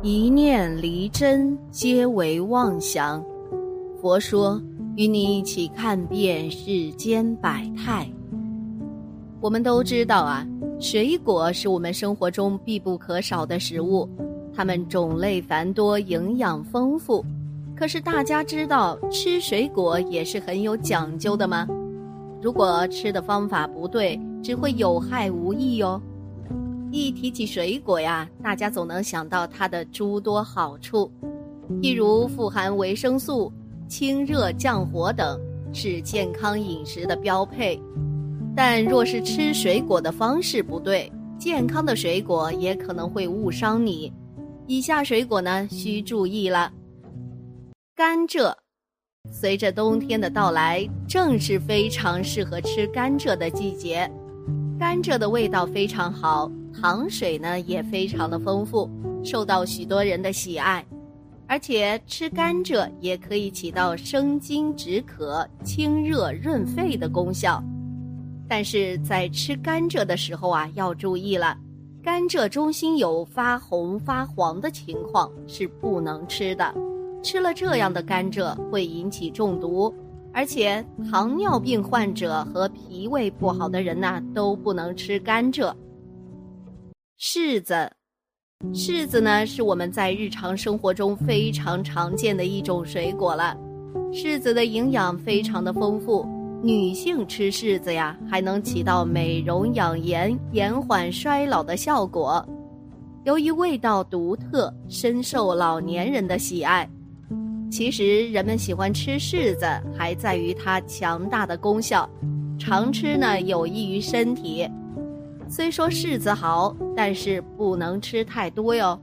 一念离真，皆为妄想。佛说，与你一起看遍世间百态。我们都知道啊，水果是我们生活中必不可少的食物，它们种类繁多，营养丰富。可是大家知道吃水果也是很有讲究的吗？如果吃的方法不对，只会有害无益哟。一提起水果呀，大家总能想到它的诸多好处，譬如富含维生素、清热降火等，是健康饮食的标配。但若是吃水果的方式不对，健康的水果也可能会误伤你。以下水果呢，需注意了。甘蔗，随着冬天的到来，正是非常适合吃甘蔗的季节。甘蔗的味道非常好。糖水呢也非常的丰富，受到许多人的喜爱，而且吃甘蔗也可以起到生津止渴、清热润肺的功效。但是在吃甘蔗的时候啊，要注意了，甘蔗中心有发红发黄的情况是不能吃的，吃了这样的甘蔗会引起中毒，而且糖尿病患者和脾胃不好的人呐都不能吃甘蔗。柿子，柿子呢是我们在日常生活中非常常见的一种水果了。柿子的营养非常的丰富，女性吃柿子呀，还能起到美容养颜、延缓衰老的效果。由于味道独特，深受老年人的喜爱。其实人们喜欢吃柿子，还在于它强大的功效，常吃呢有益于身体。虽说柿子好，但是不能吃太多哟，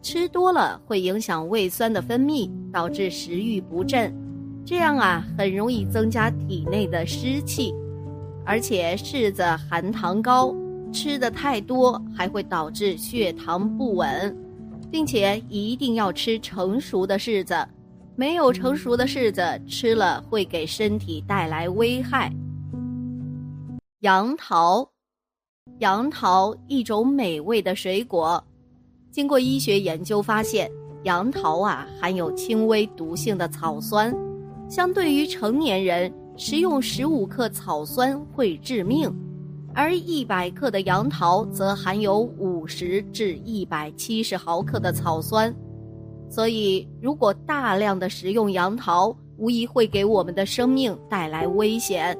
吃多了会影响胃酸的分泌，导致食欲不振，这样啊很容易增加体内的湿气，而且柿子含糖高，吃的太多还会导致血糖不稳，并且一定要吃成熟的柿子，没有成熟的柿子吃了会给身体带来危害。杨桃。杨桃一种美味的水果，经过医学研究发现，杨桃啊含有轻微毒性的草酸，相对于成年人食用十五克草酸会致命，而一百克的杨桃则含有五十至一百七十毫克的草酸，所以如果大量的食用杨桃，无疑会给我们的生命带来危险。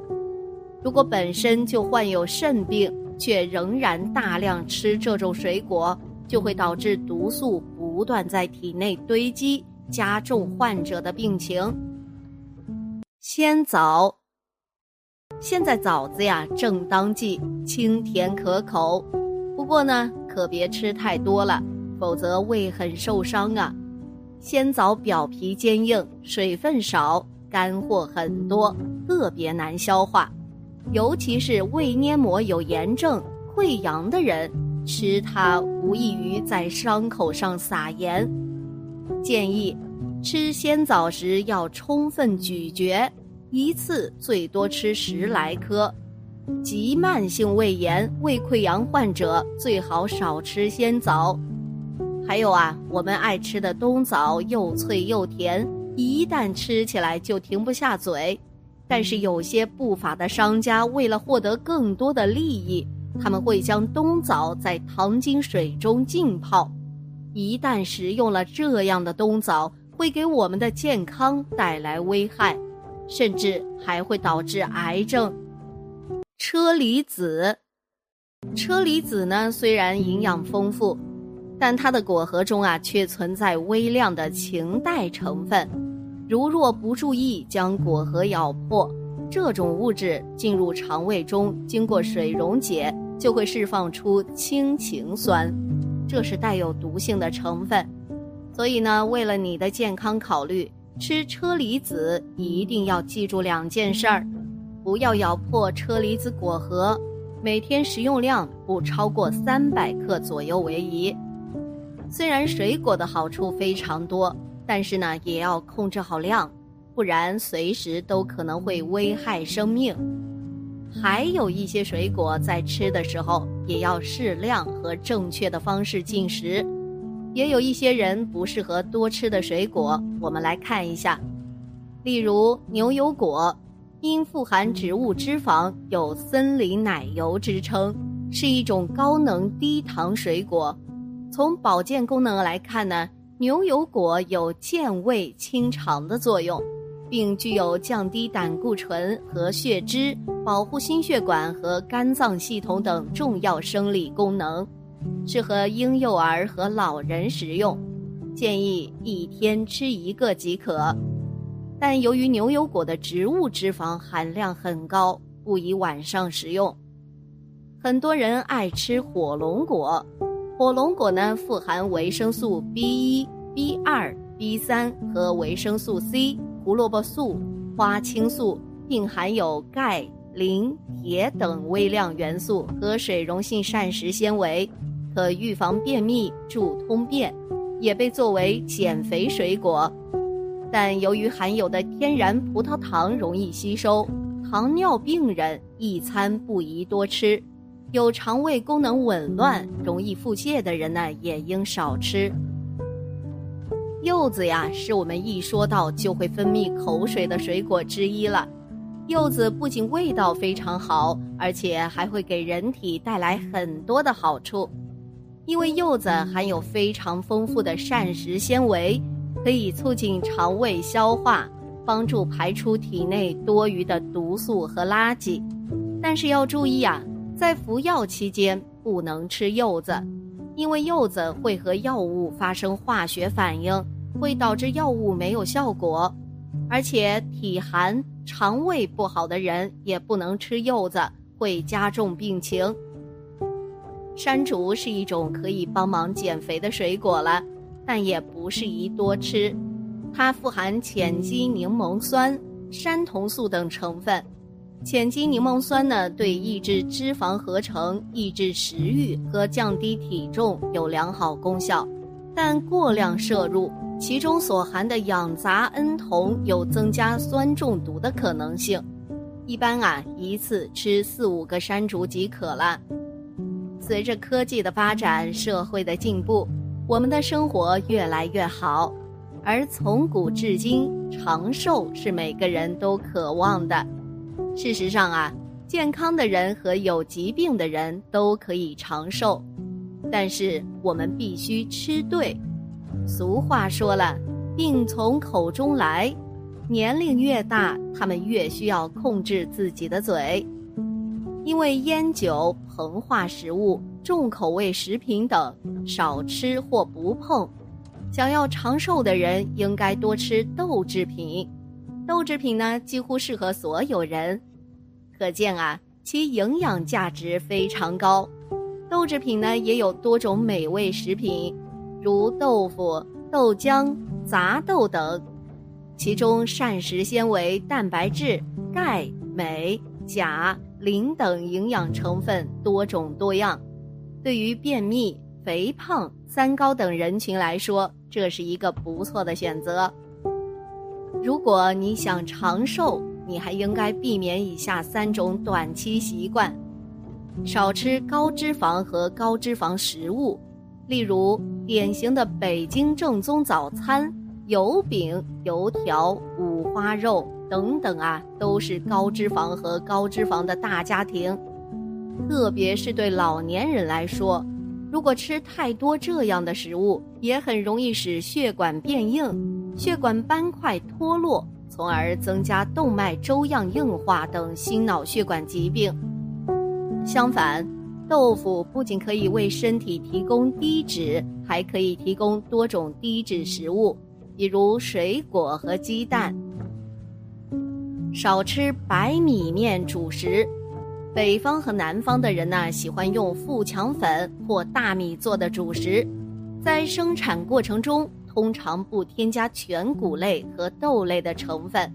如果本身就患有肾病，却仍然大量吃这种水果，就会导致毒素不断在体内堆积，加重患者的病情。鲜枣，现在枣子呀正当季，清甜可口，不过呢可别吃太多了，否则胃很受伤啊。鲜枣表皮坚硬，水分少，干货很多，特别难消化。尤其是胃黏膜有炎症、溃疡的人，吃它无异于在伤口上撒盐。建议吃鲜枣时要充分咀嚼，一次最多吃十来颗。急慢性胃炎、胃溃疡患者最好少吃鲜枣。还有啊，我们爱吃的冬枣又脆又甜，一旦吃起来就停不下嘴。但是有些不法的商家为了获得更多的利益，他们会将冬枣在糖精水中浸泡。一旦食用了这样的冬枣，会给我们的健康带来危害，甚至还会导致癌症。车厘子，车厘子呢虽然营养丰富，但它的果核中啊却存在微量的氰代成分。如若不注意将果核咬破，这种物质进入肠胃中，经过水溶解，就会释放出氢氰酸，这是带有毒性的成分。所以呢，为了你的健康考虑，吃车厘子一定要记住两件事儿：不要咬破车厘子果核，每天食用量不超过三百克左右为宜。虽然水果的好处非常多。但是呢，也要控制好量，不然随时都可能会危害生命。还有一些水果在吃的时候也要适量和正确的方式进食，也有一些人不适合多吃的水果，我们来看一下。例如牛油果，因富含植物脂肪，有“森林奶油”之称，是一种高能低糖水果。从保健功能来看呢，牛油果有健胃清肠的作用，并具有降低胆固醇和血脂、保护心血管和肝脏系统等重要生理功能。适合婴幼儿和老人食用，建议一天吃一个即可。但由于牛油果的植物脂肪含量很高，不宜晚上食用。很多人爱吃火龙果，火龙果呢富含维生素 B 一、B 二、B 三和维生素 C、胡萝卜素、花青素，并含有钙、磷、铁等微量元素和水溶性膳食纤维。可预防便秘、助通便，也被作为减肥水果。但由于含有的天然葡萄糖容易吸收，糖尿病人一餐不宜多吃。有肠胃功能紊乱、容易腹泻的人呢，也应少吃。柚子呀，是我们一说到就会分泌口水的水果之一了。柚子不仅味道非常好，而且还会给人体带来很多的好处。因为柚子含有非常丰富的膳食纤维，可以促进肠胃消化，帮助排出体内多余的毒素和垃圾。但是要注意啊，在服药期间不能吃柚子，因为柚子会和药物发生化学反应，会导致药物没有效果。而且体寒、肠胃不好的人也不能吃柚子，会加重病情。山竹是一种可以帮忙减肥的水果了，但也不适宜多吃。它富含碱基柠檬酸、山酮素等成分。浅基柠檬酸呢，对抑制脂肪合成、抑制食欲和降低体重有良好功效，但过量摄入，其中所含的氧杂胺酮有增加酸中毒的可能性。一般啊，一次吃四五个山竹即可了。随着科技的发展，社会的进步，我们的生活越来越好。而从古至今，长寿是每个人都渴望的。事实上啊，健康的人和有疾病的人都可以长寿，但是我们必须吃对。俗话说了，病从口中来。年龄越大，他们越需要控制自己的嘴。因为烟酒、膨化食物、重口味食品等少吃或不碰。想要长寿的人应该多吃豆制品。豆制品呢，几乎适合所有人。可见啊，其营养价值非常高。豆制品呢，也有多种美味食品，如豆腐、豆浆、杂豆等。其中膳食纤维、蛋白质、钙、镁、钾。磷等营养成分多种多样，对于便秘、肥胖、三高等人群来说，这是一个不错的选择。如果你想长寿，你还应该避免以下三种短期习惯：少吃高脂肪和高脂肪食物，例如典型的北京正宗早餐——油饼、油条、五花肉。等等啊，都是高脂肪和高脂肪的大家庭，特别是对老年人来说，如果吃太多这样的食物，也很容易使血管变硬、血管斑块脱落，从而增加动脉粥样硬化等心脑血管疾病。相反，豆腐不仅可以为身体提供低脂，还可以提供多种低脂食物，比如水果和鸡蛋。少吃白米面主食，北方和南方的人呢喜欢用富强粉或大米做的主食，在生产过程中通常不添加全谷类和豆类的成分，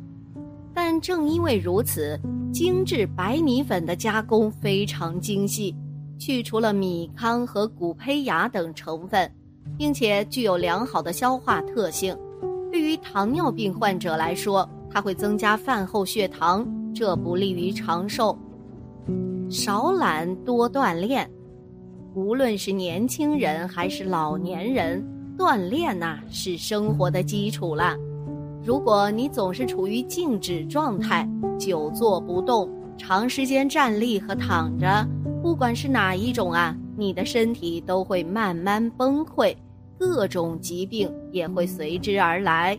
但正因为如此，精致白米粉的加工非常精细，去除了米糠和谷胚芽等成分，并且具有良好的消化特性，对于糖尿病患者来说。它会增加饭后血糖，这不利于长寿。少懒多锻炼，无论是年轻人还是老年人，锻炼呐是生活的基础了。如果你总是处于静止状态，久坐不动，长时间站立和躺着，不管是哪一种啊，你的身体都会慢慢崩溃，各种疾病也会随之而来。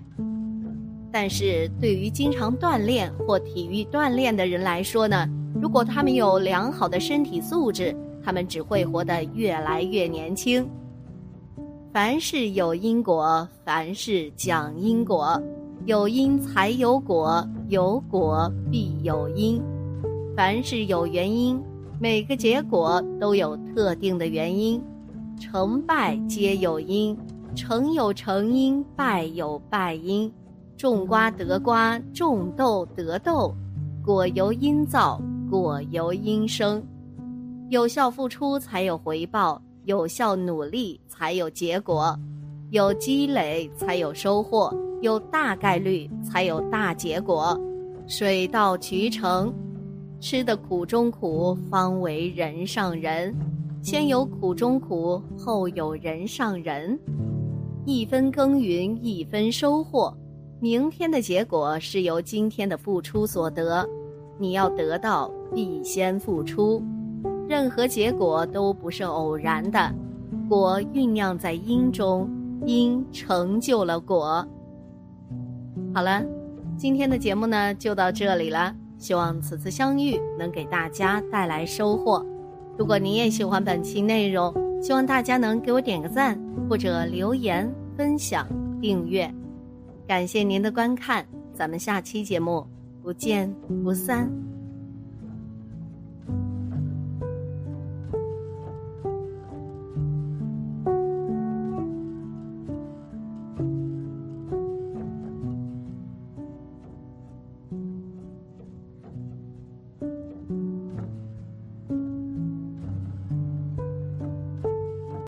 但是对于经常锻炼或体育锻炼的人来说呢，如果他们有良好的身体素质，他们只会活得越来越年轻。凡事有因果，凡事讲因果。有因才有果，有果必有因。凡事有原因，每个结果都有特定的原因。成败皆有因，成有成因，败有败因。种瓜得瓜，种豆得豆。果由因造，果由因生。有效付出才有回报，有效努力才有结果，有积累才有收获。有大概率才有大结果，水到渠成，吃的苦中苦，方为人上人。先有苦中苦，后有人上人。一分耕耘一分收获，明天的结果是由今天的付出所得。你要得到，必先付出。任何结果都不是偶然的，果酝酿在因中，因成就了果。好了，今天的节目呢就到这里了。希望此次相遇能给大家带来收获。如果你也喜欢本期内容，希望大家能给我点个赞，或者留言、分享、订阅。感谢您的观看，咱们下期节目不见不散。